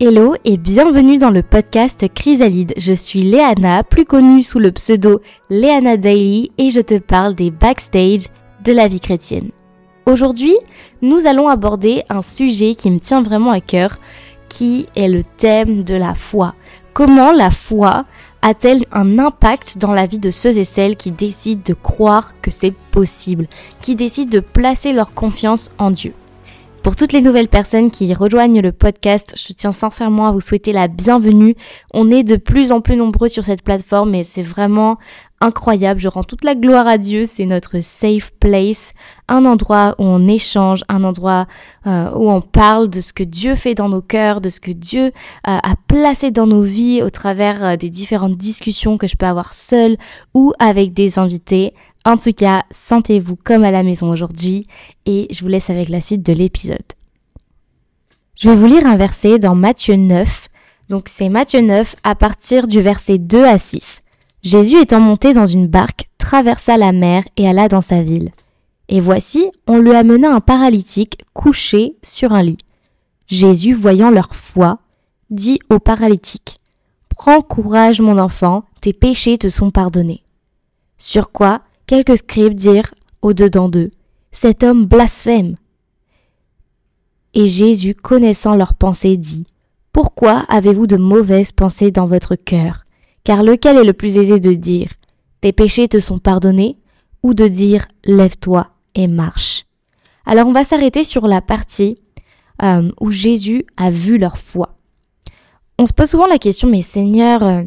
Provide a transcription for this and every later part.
Hello et bienvenue dans le podcast Chrysalide. Je suis Léana, plus connue sous le pseudo Léana Daily et je te parle des backstage de la vie chrétienne. Aujourd'hui, nous allons aborder un sujet qui me tient vraiment à cœur, qui est le thème de la foi. Comment la foi a-t-elle un impact dans la vie de ceux et celles qui décident de croire que c'est possible, qui décident de placer leur confiance en Dieu? Pour toutes les nouvelles personnes qui rejoignent le podcast, je tiens sincèrement à vous souhaiter la bienvenue. On est de plus en plus nombreux sur cette plateforme et c'est vraiment incroyable. Je rends toute la gloire à Dieu. C'est notre safe place, un endroit où on échange, un endroit euh, où on parle de ce que Dieu fait dans nos cœurs, de ce que Dieu euh, a placé dans nos vies au travers euh, des différentes discussions que je peux avoir seule ou avec des invités. En tout cas, sentez-vous comme à la maison aujourd'hui et je vous laisse avec la suite de l'épisode. Je vais vous lire un verset dans Matthieu 9. Donc c'est Matthieu 9 à partir du verset 2 à 6. Jésus étant monté dans une barque, traversa la mer et alla dans sa ville. Et voici, on lui amena un paralytique couché sur un lit. Jésus, voyant leur foi, dit au paralytique, Prends courage, mon enfant, tes péchés te sont pardonnés. Sur quoi quelques scribes dirent au-dedans d'eux, Cet homme blasphème. Et Jésus, connaissant leurs pensées, dit, Pourquoi avez-vous de mauvaises pensées dans votre cœur? Car lequel est le plus aisé de dire Tes péchés te sont pardonnés ou de dire Lève-toi et marche Alors on va s'arrêter sur la partie euh, où Jésus a vu leur foi. On se pose souvent la question, mais Seigneur, euh,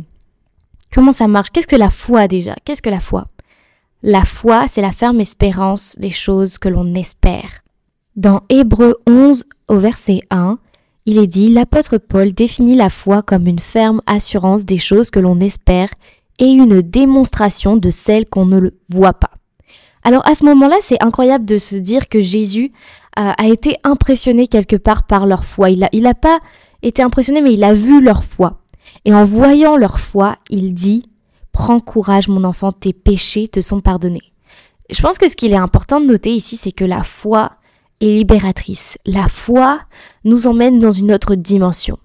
comment ça marche? Qu'est-ce que la foi déjà? Qu'est-ce que la foi? La foi, c'est la ferme espérance des choses que l'on espère. Dans Hébreu 11 au verset 1, il est dit, l'apôtre Paul définit la foi comme une ferme assurance des choses que l'on espère et une démonstration de celles qu'on ne le voit pas. Alors à ce moment-là, c'est incroyable de se dire que Jésus euh, a été impressionné quelque part par leur foi. Il n'a il a pas été impressionné, mais il a vu leur foi. Et en voyant leur foi, il dit, Prends courage mon enfant, tes péchés te sont pardonnés. Je pense que ce qu'il est important de noter ici, c'est que la foi et libératrice. La foi nous emmène dans une autre dimension.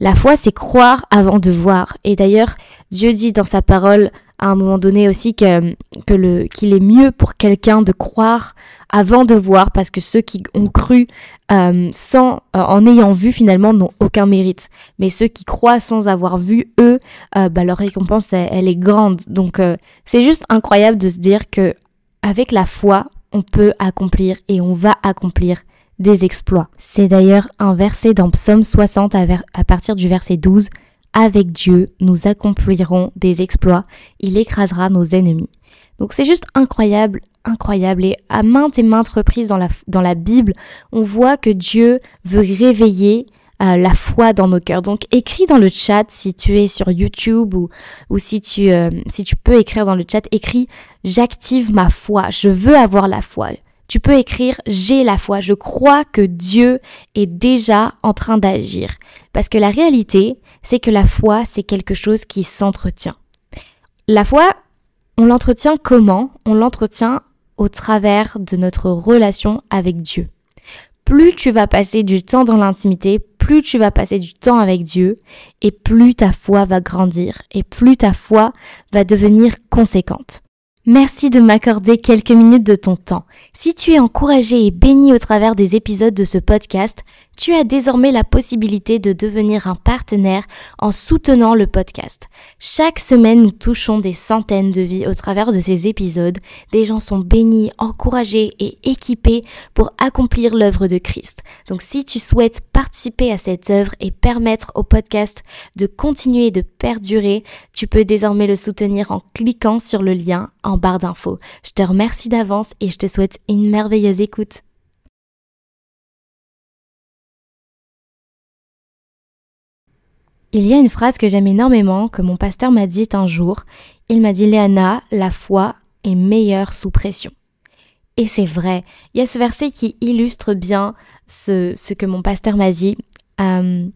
La foi, c'est croire avant de voir. Et d'ailleurs, Dieu dit dans sa parole à un moment donné aussi que, le, qu'il est mieux pour quelqu'un de croire avant de voir parce que ceux qui ont cru euh, sans, euh, en ayant vu finalement n'ont aucun mérite. Mais ceux qui croient sans avoir vu, eux, euh, bah, leur récompense, elle, elle est grande. Donc, c'est juste incroyable de se dire que avec la foi, on peut accomplir et on va accomplir des exploits. C'est d'ailleurs un verset dans Psaume 60 à, partir du verset 12. Avec Dieu, nous accomplirons des exploits, il écrasera nos ennemis. Donc c'est juste incroyable, incroyable. Et à maintes et maintes reprises dans la, dans la Bible, on voit que Dieu veut réveiller euh, la foi dans nos cœurs. Donc écris dans le chat si tu es sur YouTube ou, ou si, tu, euh, si tu peux écrire dans le chat, écris j'active ma foi, je veux avoir la foi. Tu peux écrire j'ai la foi, je crois que Dieu est déjà en train d'agir. Parce que la réalité, c'est que la foi, c'est quelque chose qui s'entretient. La foi, on l'entretient comment? On l'entretient au travers de notre relation avec Dieu plus tu vas passer du temps dans l'intimité, plus tu vas passer du temps avec Dieu, et plus ta foi va grandir, et plus ta foi va devenir conséquente. Merci de m'accorder quelques minutes de ton temps. Si tu es encouragé et béni au travers des épisodes de ce podcast, tu as désormais la possibilité de devenir un partenaire en soutenant le podcast. Chaque semaine, nous touchons des centaines de vies au travers de ces épisodes. Des gens sont bénis, encouragés et équipés pour accomplir l'œuvre de Christ. Donc si tu souhaites participer à cette œuvre et permettre au podcast de continuer de perdurer, tu peux désormais le soutenir en cliquant sur le lien en barre d'infos. Je te remercie d'avance et je te souhaite une merveilleuse écoute. Il y a une phrase que j'aime énormément, que mon pasteur m'a dite un jour. Il m'a dit, Léana, la foi est meilleure sous pression. Et c'est vrai. Il y a ce verset qui illustre bien ce, ce que mon pasteur m'a dit. Euh,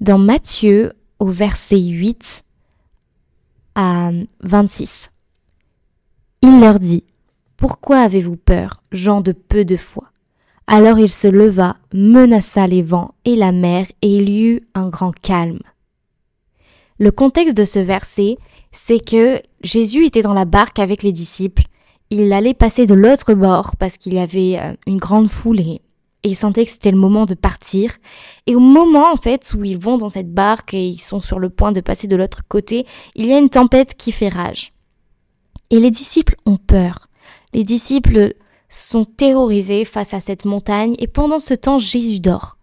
dans Matthieu, au verset 8 à 26. Il leur dit, Pourquoi avez-vous peur, gens de peu de foi? Alors il se leva, menaça les vents et la mer, et il y eut un grand calme. Le contexte de ce verset, c'est que Jésus était dans la barque avec les disciples. Il allait passer de l'autre bord parce qu'il y avait euh, une grande foule et, il sentait que c'était le moment de partir. Et au moment, en fait, où ils vont dans cette barque et ils sont sur le point de passer de l'autre côté, il y a une tempête qui fait rage. Et les disciples ont peur. Les disciples sont terrorisés face à cette montagne et pendant ce temps Jésus dort.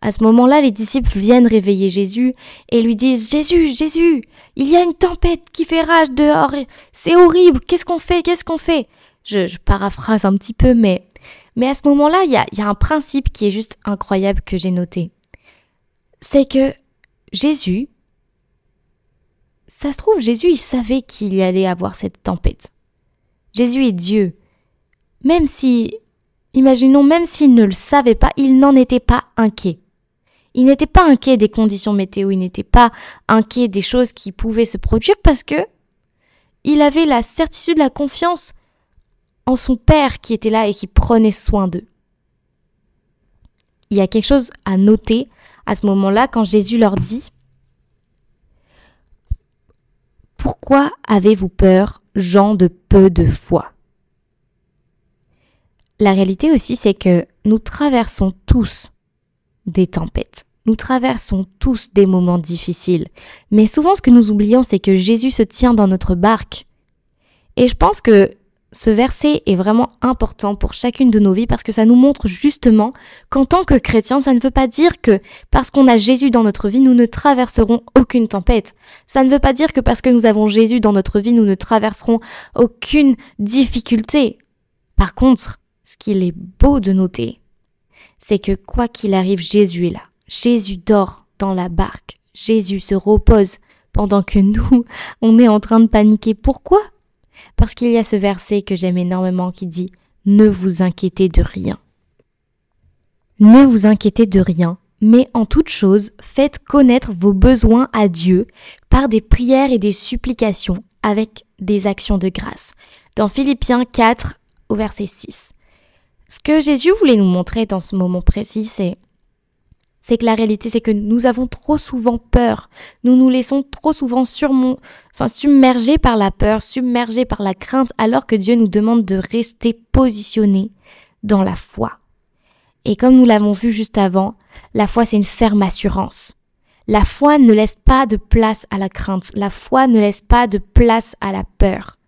À ce moment-là, les disciples viennent réveiller Jésus et lui disent Jésus, Jésus, il y a une tempête qui fait rage dehors, c'est horrible, qu'est-ce qu'on fait, qu'est-ce qu'on fait? Je, paraphrase un petit peu, mais, mais à ce moment-là, il y a, un principe qui est juste incroyable que j'ai noté. C'est que Jésus, ça se trouve, Jésus, il savait qu'il y allait avoir cette tempête. Jésus est Dieu même si, imaginons, même s'il ne le savait pas, il n'en était pas inquiet. Il n'était pas inquiet des conditions météo, il n'était pas inquiet des choses qui pouvaient se produire parce que il avait la certitude, la confiance en son Père qui était là et qui prenait soin d'eux. Il y a quelque chose à noter à ce moment-là quand Jésus leur dit Pourquoi avez-vous peur, gens de peu de foi la réalité aussi, c'est que nous traversons tous des tempêtes. Nous traversons tous des moments difficiles. Mais souvent, ce que nous oublions, c'est que Jésus se tient dans notre barque. Et je pense que ce verset est vraiment important pour chacune de nos vies parce que ça nous montre justement qu'en tant que chrétiens, ça ne veut pas dire que parce qu'on a Jésus dans notre vie, nous ne traverserons aucune tempête. Ça ne veut pas dire que parce que nous avons Jésus dans notre vie, nous ne traverserons aucune difficulté. Par contre, ce qu'il est beau de noter, c'est que quoi qu'il arrive, Jésus est là. Jésus dort dans la barque. Jésus se repose pendant que nous, on est en train de paniquer. Pourquoi Parce qu'il y a ce verset que j'aime énormément qui dit ⁇ Ne vous inquiétez de rien ⁇ Ne vous inquiétez de rien, mais en toute chose, faites connaître vos besoins à Dieu par des prières et des supplications avec des actions de grâce. Dans Philippiens 4 au verset 6. Ce que Jésus voulait nous montrer dans ce moment précis, c'est c'est que la réalité, c'est que nous avons trop souvent peur. Nous nous laissons trop souvent enfin, submergés par la peur, submergés par la crainte, alors que Dieu nous demande de rester positionnés dans la foi. Et comme nous l'avons vu juste avant, la foi, c'est une ferme assurance. La foi ne laisse pas de place à la crainte. La foi ne laisse pas de place à la peur.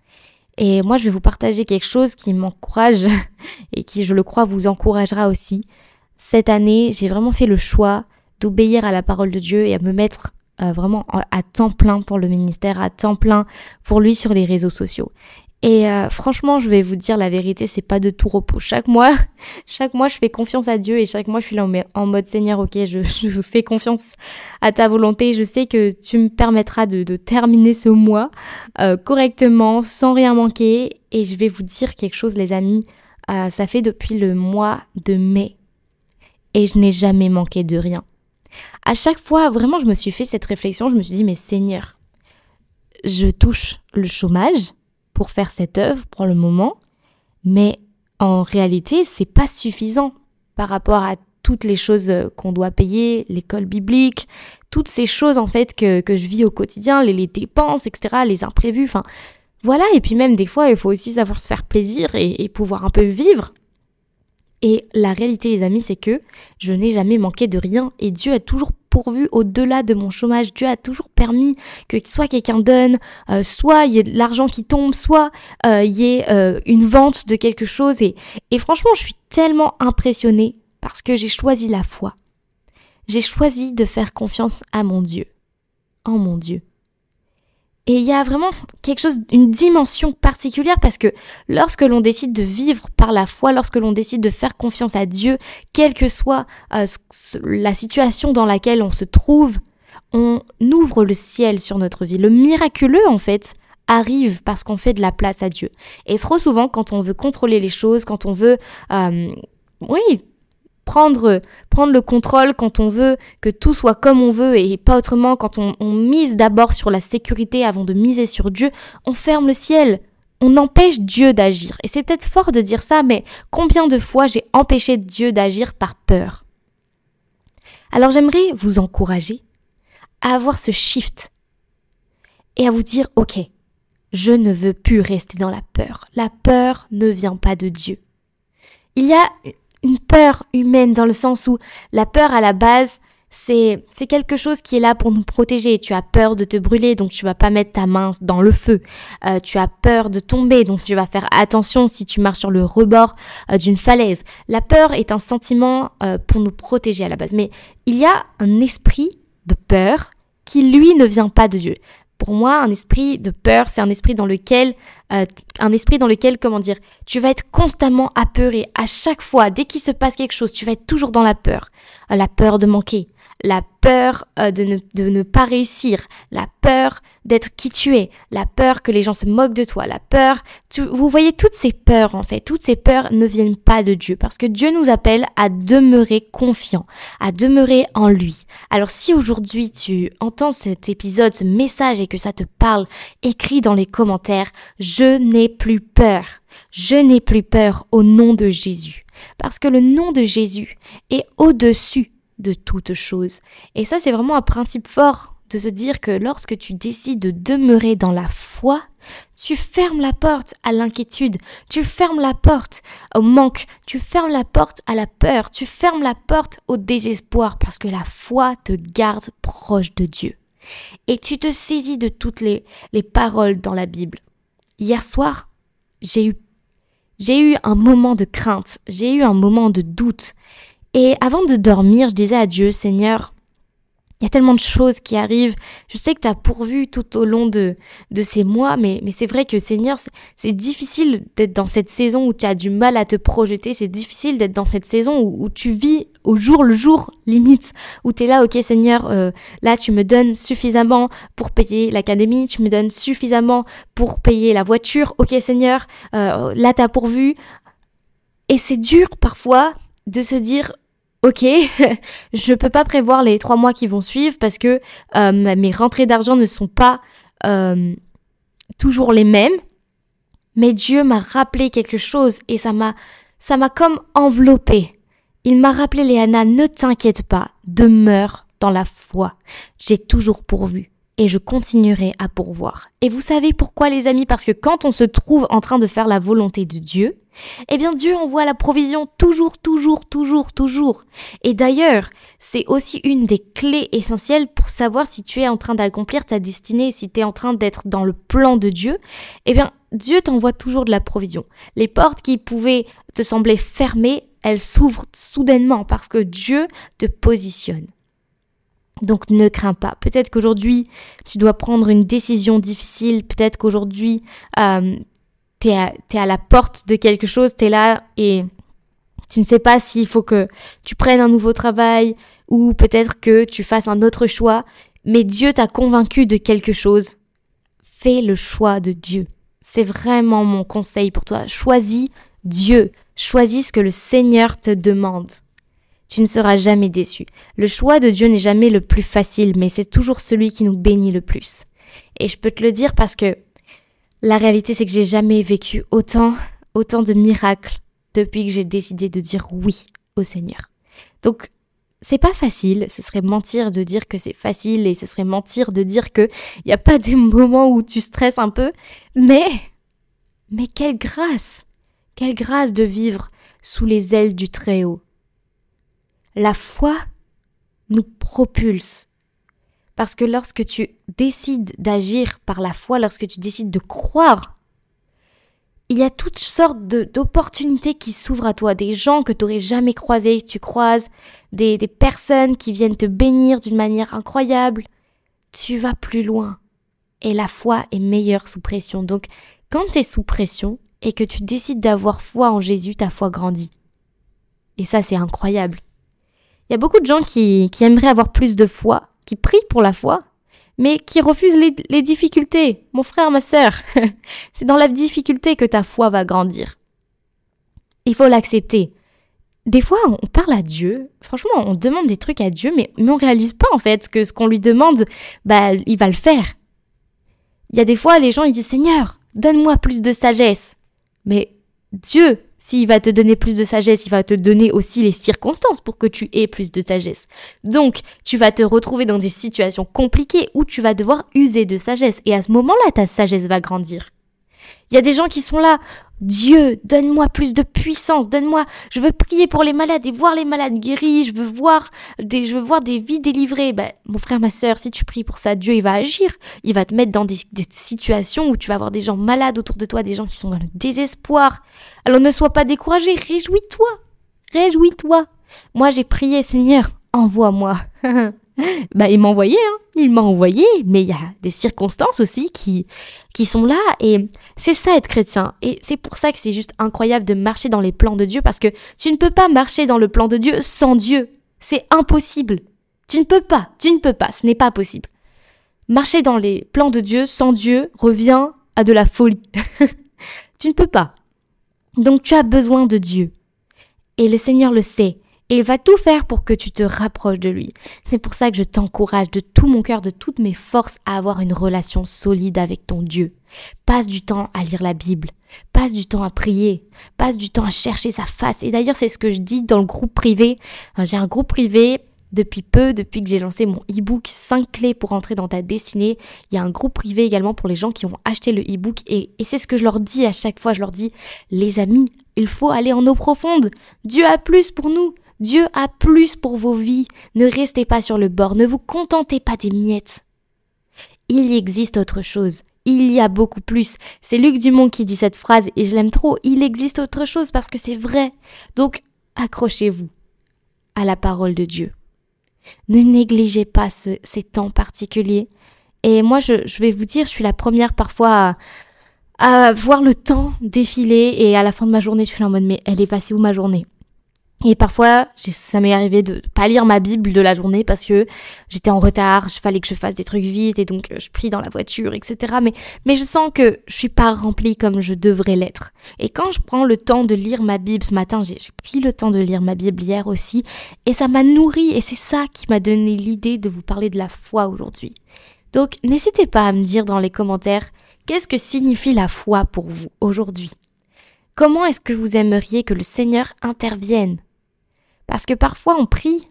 Et moi, je vais vous partager quelque chose qui m'encourage et qui, je le crois, vous encouragera aussi. Cette année, j'ai vraiment fait le choix d'obéir à la parole de Dieu et à me mettre euh, vraiment à temps plein pour le ministère, à temps plein pour lui sur les réseaux sociaux. Et euh, franchement, je vais vous dire la vérité, c'est pas de tout repos. Chaque mois, chaque mois, je fais confiance à Dieu et chaque mois, je suis là en mode Seigneur, ok, je, fais confiance à ta volonté. Je sais que tu me permettras de, terminer ce mois euh, correctement, sans rien manquer. Et je vais vous dire quelque chose, les amis. Ça fait depuis le mois de mai et je n'ai jamais manqué de rien. À chaque fois, vraiment, je me suis fait cette réflexion. Je me suis dit, mais Seigneur, je touche le chômage pour faire cette œuvre pour le moment, mais en réalité, c'est pas suffisant par rapport à toutes les choses qu'on doit payer, l'école biblique, toutes ces choses en fait que, que je vis au quotidien, les, dépenses, etc., les imprévus, enfin voilà, et puis même des fois, il faut aussi savoir se faire plaisir et pouvoir un peu vivre. Et la réalité, les amis, c'est que je n'ai jamais manqué de rien et Dieu a toujours pourvu au-delà de mon chômage. Dieu a toujours permis que soit quelqu'un donne, euh, soit il y ait de l'argent qui tombe, soit euh, il y ait euh, une vente de quelque chose. Et, et franchement, je suis tellement impressionnée parce que j'ai choisi la foi. J'ai choisi de faire confiance à mon Dieu. En mon Dieu. Et il y a vraiment quelque chose, une dimension particulière parce que lorsque l'on décide de vivre par la foi, lorsque l'on décide de faire confiance à Dieu, quelle que soit euh, la situation dans laquelle on se trouve, on ouvre le ciel sur notre vie. Le miraculeux, en fait, arrive parce qu'on fait de la place à Dieu. Et trop souvent, quand on veut contrôler les choses, quand on veut, euh, oui, prendre, prendre le contrôle quand on veut que tout soit comme on veut et pas autrement, quand on, mise d'abord sur la sécurité avant de miser sur Dieu, on ferme le ciel. on empêche Dieu d'agir. Et c'est peut-être fort de dire ça, mais combien de fois j'ai empêché Dieu d'agir par peur? Alors j'aimerais vous encourager à avoir ce shift et à vous dire, ok, je ne veux plus rester dans la peur. La peur ne vient pas de Dieu. Il y a une peur humaine dans le sens où la peur à la base, c'est c'est quelque chose qui est là pour nous protéger. Tu as peur de te brûler, donc tu vas pas mettre ta main dans le feu. Euh, tu as peur de tomber, donc tu vas faire attention si tu marches sur le rebord euh, d'une falaise. La peur est un sentiment euh, pour nous protéger à la base, mais il y a un esprit de peur qui lui ne vient pas de Dieu pour moi, un esprit de peur, c'est un esprit dans lequel, euh, un esprit dans lequel, comment dire, tu vas être constamment apeuré. À chaque fois, dès qu'il se passe quelque chose, tu vas être toujours dans la peur. La peur de manquer, la peur euh, de, ne, de ne pas réussir, la peur d'être qui tu es, la peur que les gens se moquent de toi, la peur, vous voyez toutes ces peurs en fait, toutes ces peurs ne viennent pas de Dieu parce que Dieu nous appelle à demeurer confiant, à demeurer en lui. Alors si aujourd'hui tu entends cet épisode, ce message et que ça te parle, écris dans les commentaires, je n'ai plus peur. Je n'ai plus peur au nom de Jésus. Parce que le nom de Jésus est au-dessus de toute chose. Et ça, c'est vraiment un principe fort de se dire que lorsque tu décides de demeurer dans la foi, tu fermes la porte à l'inquiétude, tu fermes la porte au manque, tu fermes la porte à la peur, tu fermes la porte au désespoir parce que la foi te garde proche de Dieu. Et tu te saisis de toutes les, les paroles dans la Bible. Hier soir, j'ai eu, j'ai eu un moment de crainte, j'ai eu un moment de doute. Et avant de dormir, je disais à Dieu, Seigneur, il y a tellement de choses qui arrivent. Je sais que tu as pourvu tout au long de, de ces mois, mais, mais c'est vrai que Seigneur, c'est difficile d'être dans cette saison où tu as du mal à te projeter. C'est difficile d'être dans cette saison où, tu vis au jour le jour, limite, où tu es là, ok Seigneur, euh, là tu me donnes suffisamment pour payer l'académie, tu me donnes suffisamment pour payer la voiture, ok Seigneur, euh, là tu as pourvu. Et c'est dur parfois de se dire ok, je peux pas prévoir les trois mois qui vont suivre parce que euh, mes rentrées d'argent ne sont pas euh, toujours les mêmes. Mais Dieu m'a rappelé quelque chose et ça m'a, ça m'a comme enveloppé. Il m'a rappelé, Léana, ne t'inquiète pas, demeure dans la foi. J'ai toujours pourvu et je continuerai à pourvoir. Et vous savez pourquoi les amis? Parce que quand on se trouve en train de faire la volonté de Dieu, eh bien Dieu envoie la provision toujours, toujours, toujours, toujours. Et d'ailleurs, c'est aussi une des clés essentielles pour savoir si tu es en train d'accomplir ta destinée, si tu es en train d'être dans le plan de Dieu. Eh bien, Dieu t'envoie toujours de la provision. Les portes qui pouvaient te sembler fermées, elles s'ouvrent soudainement parce que Dieu te positionne. Donc ne crains pas. Peut-être qu'aujourd'hui, tu dois prendre une décision difficile. Peut-être qu'aujourd'hui, euh, tu es, à la porte de quelque chose, tu es là et tu ne sais pas s'il faut que tu prennes un nouveau travail ou peut-être que tu fasses un autre choix. Mais Dieu t'a convaincu de quelque chose. Fais le choix de Dieu. C'est vraiment mon conseil pour toi. Choisis Dieu. Choisis ce que le Seigneur te demande tu ne seras jamais déçu. Le choix de Dieu n'est jamais le plus facile, mais c'est toujours celui qui nous bénit le plus. Et je peux te le dire parce que la réalité, c'est que j'ai jamais vécu autant, autant de miracles depuis que j'ai décidé de dire oui au Seigneur. Donc, c'est pas facile, ce serait mentir de dire que c'est facile et ce serait mentir de dire que il n'y a pas des moments où tu stresses un peu, mais, mais quelle grâce! Quelle grâce de vivre sous les ailes du Très-Haut, la foi nous propulse. Parce que lorsque tu décides d'agir par la foi, lorsque tu décides de croire, il y a toutes sortes d'opportunités qui s'ouvrent à toi, des gens que tu n'aurais jamais croisés, tu croises, des, des personnes qui viennent te bénir d'une manière incroyable. Tu vas plus loin. Et la foi est meilleure sous pression. Donc, quand tu es sous pression et que tu décides d'avoir foi en Jésus, ta foi grandit. Et ça, c'est incroyable. Il y a beaucoup de gens qui, aimeraient avoir plus de foi, qui prient pour la foi, mais qui refusent les, difficultés. Mon frère, ma sœur, c'est dans la difficulté que ta foi va grandir. Il faut l'accepter. Des fois, on parle à Dieu. Franchement, on demande des trucs à Dieu, mais, mais on réalise pas en fait que ce qu'on lui demande, bah, il va le faire. Il y a des fois, les gens ils disent Seigneur, donne-moi plus de sagesse. Mais Dieu, s'il va te donner plus de sagesse, il va te donner aussi les circonstances pour que tu aies plus de sagesse. Donc, tu vas te retrouver dans des situations compliquées où tu vas devoir user de sagesse. Et à ce moment-là, ta sagesse va grandir. Il y a des gens qui sont là. Dieu, donne-moi plus de puissance, donne-moi, je veux prier pour les malades et voir les malades guéris, je veux voir des, je veux voir des vies délivrées. Ben, mon frère, ma soeur, si tu pries pour ça, Dieu, il va agir. Il va te mettre dans des, des situations où tu vas avoir des gens malades autour de toi, des gens qui sont dans le désespoir. Alors ne sois pas découragé, réjouis-toi, réjouis-toi. Moi, j'ai prié, Seigneur, envoie-moi. bah, il m'a envoyé, hein. Il m'a envoyé, mais il y a des circonstances aussi qui, qui sont là et c'est ça être chrétien. Et c'est pour ça que c'est juste incroyable de marcher dans les plans de Dieu parce que tu ne peux pas marcher dans le plan de Dieu sans Dieu. C'est impossible. Tu ne peux pas, tu ne peux pas, ce n'est pas possible. Marcher dans les plans de Dieu sans Dieu revient à de la folie. tu ne peux pas. Donc tu as besoin de Dieu. Et le Seigneur le sait. Et il va tout faire pour que tu te rapproches de lui. C'est pour ça que je t'encourage de tout mon cœur, de toutes mes forces à avoir une relation solide avec ton Dieu. Passe du temps à lire la Bible. Passe du temps à prier. Passe du temps à chercher sa face. Et d'ailleurs, c'est ce que je dis dans le groupe privé. J'ai un groupe privé depuis peu, depuis que j'ai lancé mon e-book 5 clés pour entrer dans ta destinée. Il y a un groupe privé également pour les gens qui ont acheté le e-book et, et c'est ce que je leur dis à chaque fois. Je leur dis, les amis, il faut aller en eau profonde. Dieu a plus pour nous. Dieu a plus pour vos vies. Ne restez pas sur le bord, ne vous contentez pas des miettes. Il existe autre chose. Il y a beaucoup plus. C'est Luc Dumont qui dit cette phrase et je l'aime trop. Il existe autre chose parce que c'est vrai. Donc, accrochez-vous à la parole de Dieu. Ne négligez pas ces temps particuliers. Et moi, je, vais vous dire, je suis la première parfois à, voir le temps défiler et à la fin de ma journée, je suis en mode, mais elle est passée où ma journée? Et parfois, ça m'est arrivé de pas lire ma Bible de la journée parce que j'étais en retard, il fallait que je fasse des trucs vite et donc euh, je prie dans la voiture, etc. Mais, mais je sens que je suis pas remplie comme je devrais l'être. Et quand je prends le temps de lire ma Bible ce matin, j'ai pris le temps de lire ma Bible hier aussi, et ça m'a nourri et c'est ça qui m'a donné l'idée de vous parler de la foi aujourd'hui. Donc n'hésitez pas à me dire dans les commentaires qu'est-ce que signifie la foi pour vous aujourd'hui? Comment est-ce que vous aimeriez que le Seigneur intervienne? Parce que parfois on prie,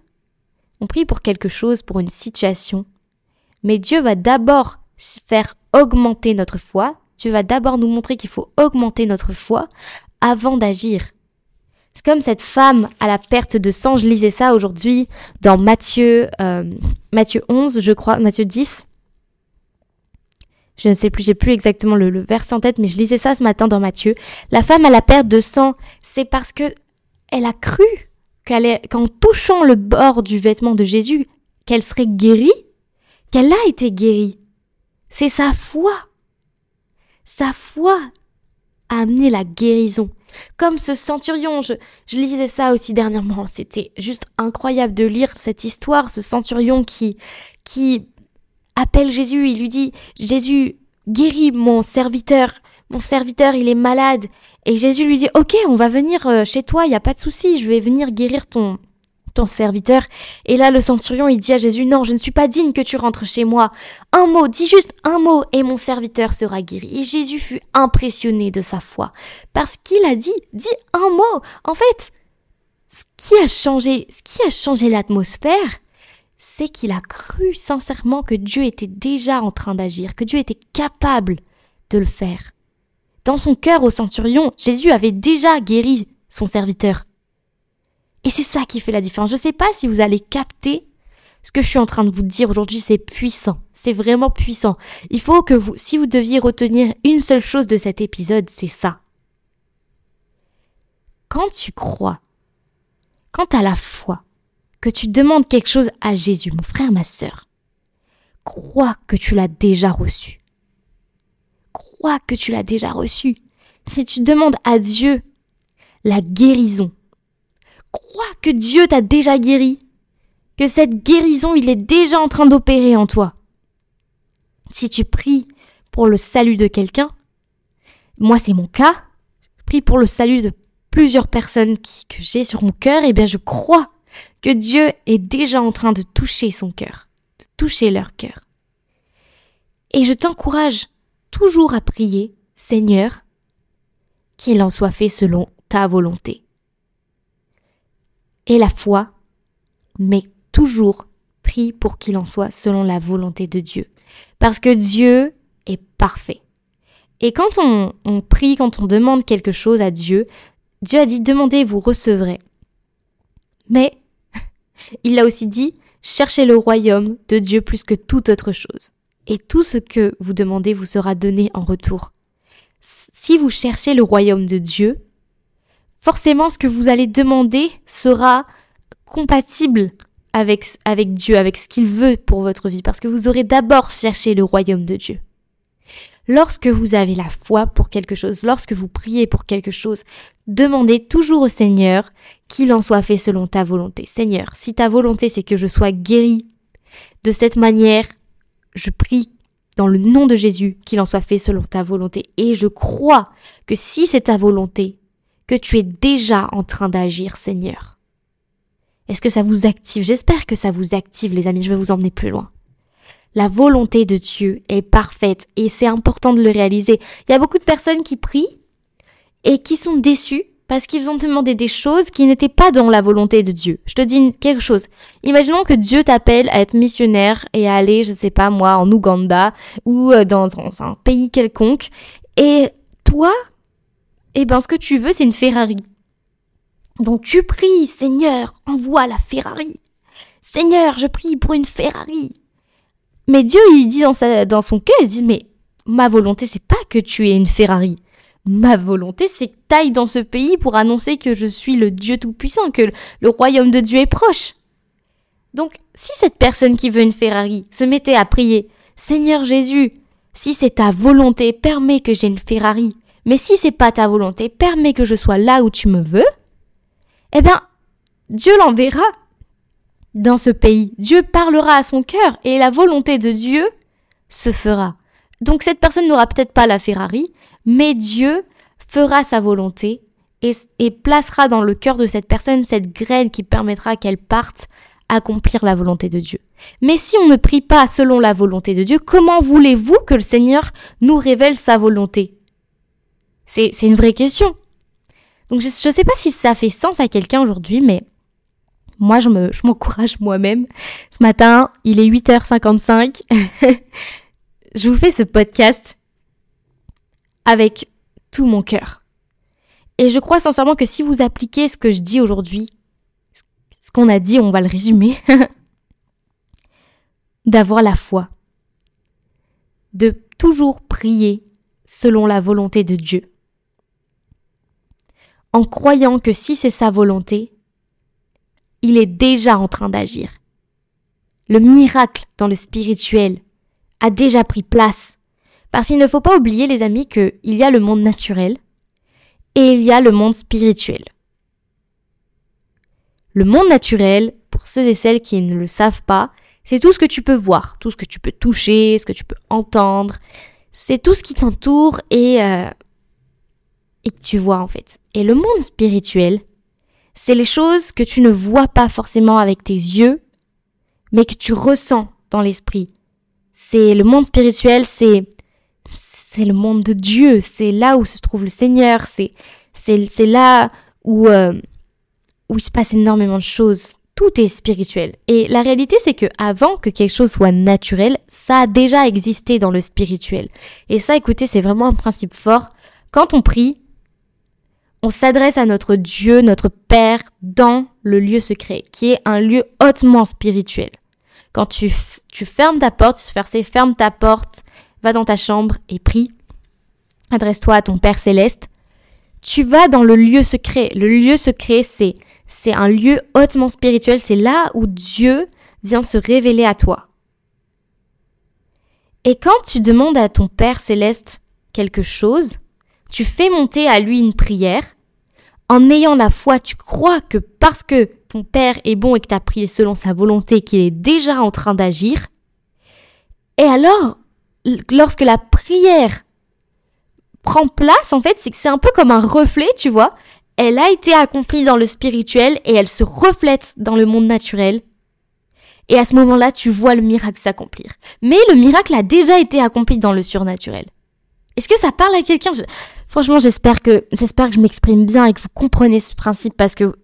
on prie pour quelque chose, pour une situation, mais Dieu va d'abord faire augmenter notre foi, Dieu va d'abord nous montrer qu'il faut augmenter notre foi avant d'agir. C'est comme cette femme à la perte de sang, je lisais ça aujourd'hui dans Matthieu, euh, Matthieu 11, je crois, Matthieu 10. Je ne sais plus, j'ai plus exactement le, le verset en tête, mais je lisais ça ce matin dans Matthieu. La femme à la perte de sang, c'est parce que elle a cru qu'en touchant le bord du vêtement de Jésus, qu'elle serait guérie, qu'elle a été guérie. C'est sa foi. Sa foi a amené la guérison. Comme ce centurion, je, lisais ça aussi dernièrement, c'était juste incroyable de lire cette histoire, ce centurion qui, qui appelle Jésus, il lui dit, Jésus, guéris mon serviteur, mon serviteur, il est malade. Et Jésus lui dit, ok, on va venir euh, chez toi, il n'y a pas de souci, je vais venir guérir ton, ton serviteur. Et là, le centurion, il dit à Jésus, non, je ne suis pas digne que tu rentres chez moi. Un mot, dis juste un mot, et mon serviteur sera guéri. Et Jésus fut impressionné de sa foi. Parce qu'il a dit, dis un mot. En fait, ce qui a changé, ce qui a changé l'atmosphère, c'est qu'il a cru sincèrement que Dieu était déjà en train d'agir, que Dieu était capable de le faire. Dans son cœur au centurion, Jésus avait déjà guéri son serviteur. Et c'est ça qui fait la différence. Je ne sais pas si vous allez capter ce que je suis en train de vous dire aujourd'hui, c'est puissant. C'est vraiment puissant. Il faut que vous, si vous deviez retenir une seule chose de cet épisode, c'est ça. Quand tu crois, quand tu la foi, que tu demandes quelque chose à Jésus, mon frère, ma sœur, crois que tu l'as déjà reçu crois que tu l'as déjà reçu. Si tu demandes à Dieu la guérison, crois que Dieu t'a déjà guéri, que cette guérison, il est déjà en train d'opérer en toi. Si tu pries pour le salut de quelqu'un, moi c'est mon cas, je prie pour le salut de plusieurs personnes que j'ai sur mon cœur, et eh bien je crois que Dieu est déjà en train de toucher son cœur, de toucher leur cœur. Et je t'encourage toujours à prier Seigneur, qu'il en soit fait selon ta volonté. Et la foi, mais toujours prie pour qu'il en soit selon la volonté de Dieu. Parce que Dieu est parfait. Et quand on, prie, quand on demande quelque chose à Dieu, Dieu a dit demandez, vous recevrez. Mais il a aussi dit cherchez le royaume de Dieu plus que toute autre chose. Et tout ce que vous demandez vous sera donné en retour. Si vous cherchez le royaume de Dieu, forcément ce que vous allez demander sera compatible avec, avec Dieu, avec ce qu'il veut pour votre vie, parce que vous aurez d'abord cherché le royaume de Dieu. Lorsque vous avez la foi pour quelque chose, lorsque vous priez pour quelque chose, demandez toujours au Seigneur qu'il en soit fait selon ta volonté. Seigneur, si ta volonté c'est que je sois guéri de cette manière, je prie dans le nom de Jésus qu'il en soit fait selon ta volonté. Et je crois que si c'est ta volonté, que tu es déjà en train d'agir, Seigneur. Est-ce que ça vous active? J'espère que ça vous active, les amis. Je vais vous emmener plus loin. La volonté de Dieu est parfaite et c'est important de le réaliser. Il y a beaucoup de personnes qui prient et qui sont déçues parce qu'ils ont demandé des choses qui n'étaient pas dans la volonté de Dieu. Je te dis quelque chose. Imaginons que Dieu t'appelle à être missionnaire et à aller, je ne sais pas moi, en Ouganda ou euh, dans, dans un pays quelconque. Et toi, eh ben, ce que tu veux, c'est une Ferrari. Donc tu pries, Seigneur, envoie la Ferrari. Seigneur, je prie pour une Ferrari. Mais Dieu, il dit dans, sa, dans son cœur, il dit, mais ma volonté, c'est pas que tu aies une Ferrari. Ma volonté, c'est que dans ce pays pour annoncer que je suis le Dieu Tout-Puissant, que le royaume de Dieu est proche. Donc, si cette personne qui veut une Ferrari se mettait à prier, Seigneur Jésus, si c'est ta volonté, permets que j'ai une Ferrari. Mais si c'est pas ta volonté, permets que je sois là où tu me veux. Eh bien, Dieu l'enverra dans ce pays. Dieu parlera à son cœur et la volonté de Dieu se fera. Donc cette personne n'aura peut-être pas la Ferrari, mais Dieu fera sa volonté et, placera dans le cœur de cette personne cette graine qui permettra qu'elle parte accomplir la volonté de Dieu. Mais si on ne prie pas selon la volonté de Dieu, comment voulez-vous que le Seigneur nous révèle sa volonté? C'est une vraie question. Donc je ne sais pas si ça fait sens à quelqu'un aujourd'hui, mais moi, je me, je m'encourage moi-même. Ce matin, il est 8h55. je vous fais ce podcast avec tout mon cœur. Et je crois sincèrement que si vous appliquez ce que je dis aujourd'hui, ce qu'on a dit, on va le résumer, d'avoir la foi, de toujours prier selon la volonté de Dieu, en croyant que si c'est sa volonté, il est déjà en train d'agir. Le miracle dans le spirituel a déjà pris place. Parce qu'il ne faut pas oublier, les amis, qu'il y a le monde naturel et il y a le monde spirituel. Le monde naturel, pour ceux et celles qui ne le savent pas, c'est tout ce que tu peux voir, tout ce que tu peux toucher, ce que tu peux entendre. C'est tout ce qui t'entoure et, euh, et que tu vois en fait. Et le monde spirituel, c'est les choses que tu ne vois pas forcément avec tes yeux, mais que tu ressens dans l'esprit. C'est le monde spirituel, c'est c'est le monde de Dieu, c'est là où se trouve le Seigneur, c'est c'est là où euh, où il se passe énormément de choses. Tout est spirituel. Et la réalité, c'est que avant que quelque chose soit naturel, ça a déjà existé dans le spirituel. Et ça, écoutez, c'est vraiment un principe fort. Quand on prie, on s'adresse à notre Dieu, notre Père, dans le lieu secret, qui est un lieu hautement spirituel. Quand tu, tu fermes ta porte, verset ferme ta porte, va dans ta chambre et prie. Adresse-toi à ton Père céleste. Tu vas dans le lieu secret. Le lieu secret, c'est, c'est un lieu hautement spirituel. C'est là où Dieu vient se révéler à toi. Et quand tu demandes à ton Père céleste quelque chose, tu fais monter à lui une prière. En ayant la foi, tu crois que parce que ton Père est bon et que tu as prié selon sa volonté, qu'il est déjà en train d'agir. Et alors, lorsque la prière prend place, en fait, c'est que c'est un peu comme un reflet, tu vois. Elle a été accomplie dans le spirituel et elle se reflète dans le monde naturel. Et à ce moment-là, tu vois le miracle s'accomplir. Mais le miracle a déjà été accompli dans le surnaturel. Est-ce que ça parle à quelqu'un? Franchement, j'espère que j'espère que je m'exprime bien et que vous comprenez ce principe parce que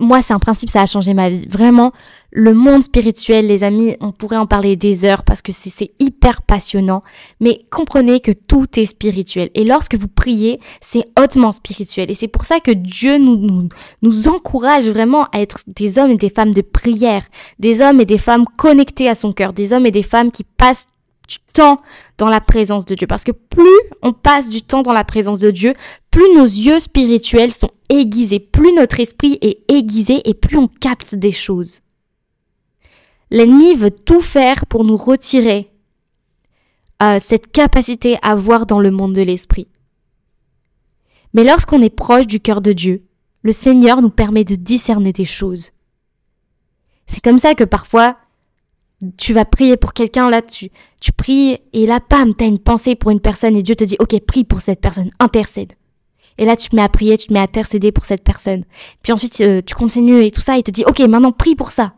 moi, c'est un principe, ça a changé ma vie. Vraiment, le monde spirituel, les amis, on pourrait en parler des heures parce que c'est hyper passionnant. Mais comprenez que tout est spirituel. Et lorsque vous priez, c'est hautement spirituel. Et c'est pour ça que Dieu nous, nous, encourage vraiment à être des hommes et des femmes de prière. Des hommes et des femmes connectés à son cœur. Des hommes et des femmes qui passent du temps dans la présence de Dieu. Parce que plus on passe du temps dans la présence de Dieu, plus nos yeux spirituels sont aiguisés, plus notre esprit est aiguisé et plus on capte des choses. L'ennemi veut tout faire pour nous retirer euh, cette capacité à voir dans le monde de l'esprit. Mais lorsqu'on est proche du cœur de Dieu, le Seigneur nous permet de discerner des choses. C'est comme ça que parfois, tu vas prier pour quelqu'un, là, tu, tu pries, et là, pam, t'as une pensée pour une personne, et Dieu te dit, ok, prie pour cette personne, intercède. Et là, tu te mets à prier, tu te mets à intercéder pour cette personne. Puis ensuite, euh, tu continues et tout ça, et te dit, ok, maintenant, prie pour ça.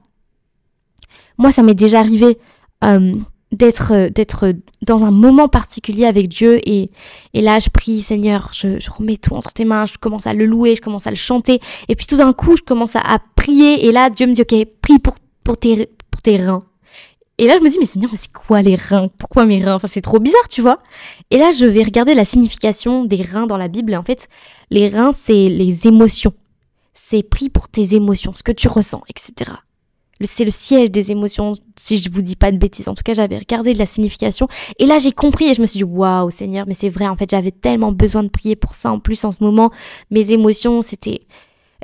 Moi, ça m'est déjà arrivé euh, d'être euh, d'être dans un moment particulier avec Dieu, et, et là, je prie, Seigneur, je, je remets tout entre tes mains, je commence à le louer, je commence à le chanter, et puis tout d'un coup, je commence à, à prier, et là, Dieu me dit, ok, prie pour, pour, tes, pour tes reins. Et là, je me dis, mais Seigneur, mais c'est quoi les reins? Pourquoi mes reins? Enfin, c'est trop bizarre, tu vois. Et là, je vais regarder la signification des reins dans la Bible. En fait, les reins, c'est les émotions. C'est pris pour tes émotions, ce que tu ressens, etc. C'est le siège des émotions, si je vous dis pas de bêtises. En tout cas, j'avais regardé la signification. Et là, j'ai compris et je me suis dit, waouh, Seigneur, mais c'est vrai. En fait, j'avais tellement besoin de prier pour ça. En plus, en ce moment, mes émotions, c'était,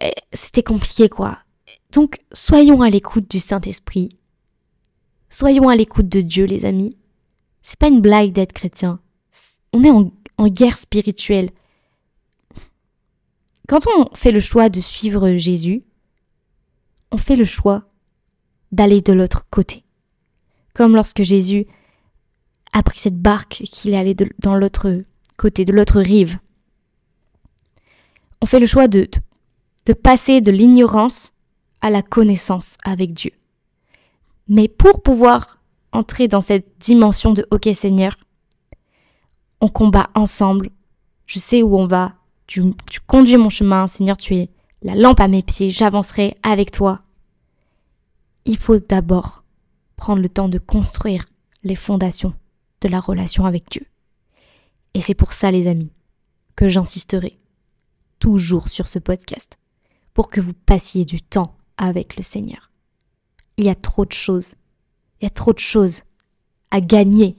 eh, c'était compliqué, quoi. Donc, soyons à l'écoute du Saint-Esprit Soyons à l'écoute de Dieu, les amis. C'est pas une blague d'être chrétien. On est en, guerre spirituelle. Quand on fait le choix de suivre Jésus, on fait le choix d'aller de l'autre côté. Comme lorsque Jésus a pris cette barque qu'il est allé de, dans l'autre côté, de l'autre rive. On fait le choix de passer de l'ignorance à la connaissance avec Dieu. Mais pour pouvoir entrer dans cette dimension de OK Seigneur, on combat ensemble. Je sais où on va. Tu, tu conduis mon chemin, Seigneur, tu es la lampe à mes pieds, j'avancerai avec toi. Il faut d'abord prendre le temps de construire les fondations de la relation avec Dieu. Et c'est pour ça, les amis, que j'insisterai toujours sur ce podcast, pour que vous passiez du temps avec le Seigneur il y a trop de choses. Il y a trop de choses à gagner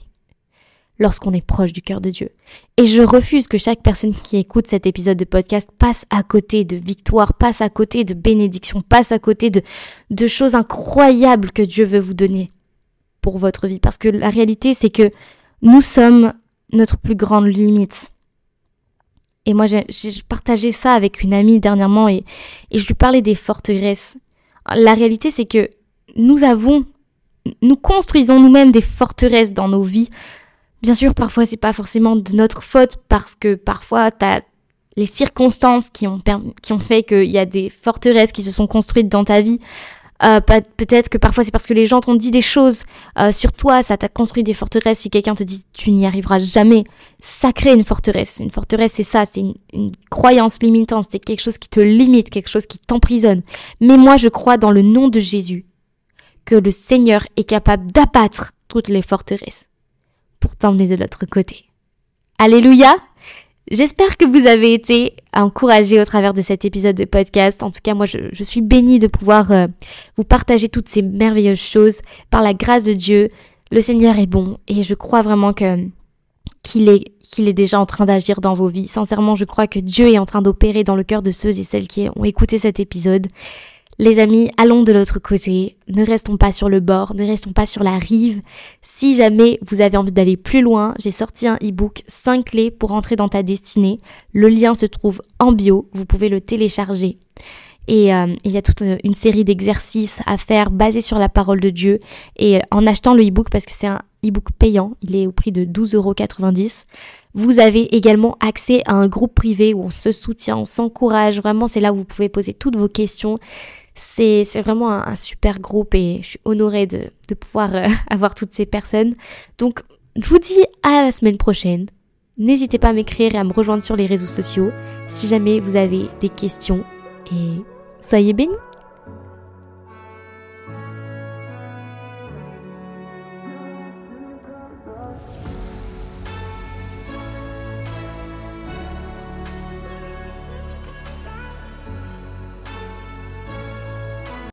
lorsqu'on est proche du cœur de Dieu. Et je refuse que chaque personne qui écoute cet épisode de podcast passe à côté de victoire, passe à côté de bénédiction, passe à côté de, de choses incroyables que Dieu veut vous donner pour votre vie. Parce que la réalité, c'est que nous sommes notre plus grande limite. Et moi, j'ai partagé ça avec une amie dernièrement et, et je lui parlais des forteresses. La réalité, c'est que nous avons, nous construisons nous-mêmes des forteresses dans nos vies. Bien sûr, parfois c'est pas forcément de notre faute parce que parfois t'as les circonstances qui ont, qui ont fait qu'il y a des forteresses qui se sont construites dans ta vie. Euh, peut-être que parfois c'est parce que les gens t'ont dit des choses euh, sur toi, ça t'a construit des forteresses. Si quelqu'un te dit tu n'y arriveras jamais, ça crée une forteresse. Une forteresse c'est ça, c'est une, une, croyance limitante, c'est quelque chose qui te limite, quelque chose qui t'emprisonne. Mais moi je crois dans le nom de Jésus que le Seigneur est capable d'abattre toutes les forteresses pour t'emmener de l'autre côté. Alléluia J'espère que vous avez été encouragés au travers de cet épisode de podcast. En tout cas, moi, je, suis bénie de pouvoir euh, vous partager toutes ces merveilleuses choses par la grâce de Dieu. Le Seigneur est bon et je crois vraiment que qu'il est qu'il est déjà en train d'agir dans vos vies. Sincèrement, je crois que Dieu est en train d'opérer dans le cœur de ceux et celles qui ont écouté cet épisode. Les amis, allons de l'autre côté, ne restons pas sur le bord, ne restons pas sur la rive. Si jamais vous avez envie d'aller plus loin, j'ai sorti un e-book 5 clés pour entrer dans ta destinée. Le lien se trouve en bio, vous pouvez le télécharger. Et euh, il y a toute une série d'exercices à faire basés sur la parole de Dieu. Et en achetant le e-book, parce que c'est un e-book payant, il est au prix de 12,90€, vous avez également accès à un groupe privé où on se soutient, on s'encourage. Vraiment, c'est là où vous pouvez poser toutes vos questions. C'est vraiment un, super groupe et je suis honorée de, pouvoir euh, avoir toutes ces personnes. Donc, je vous dis à la semaine prochaine N'hésitez pas à m'écrire et à me rejoindre sur les réseaux sociaux si jamais vous avez des questions. Et soyez bénis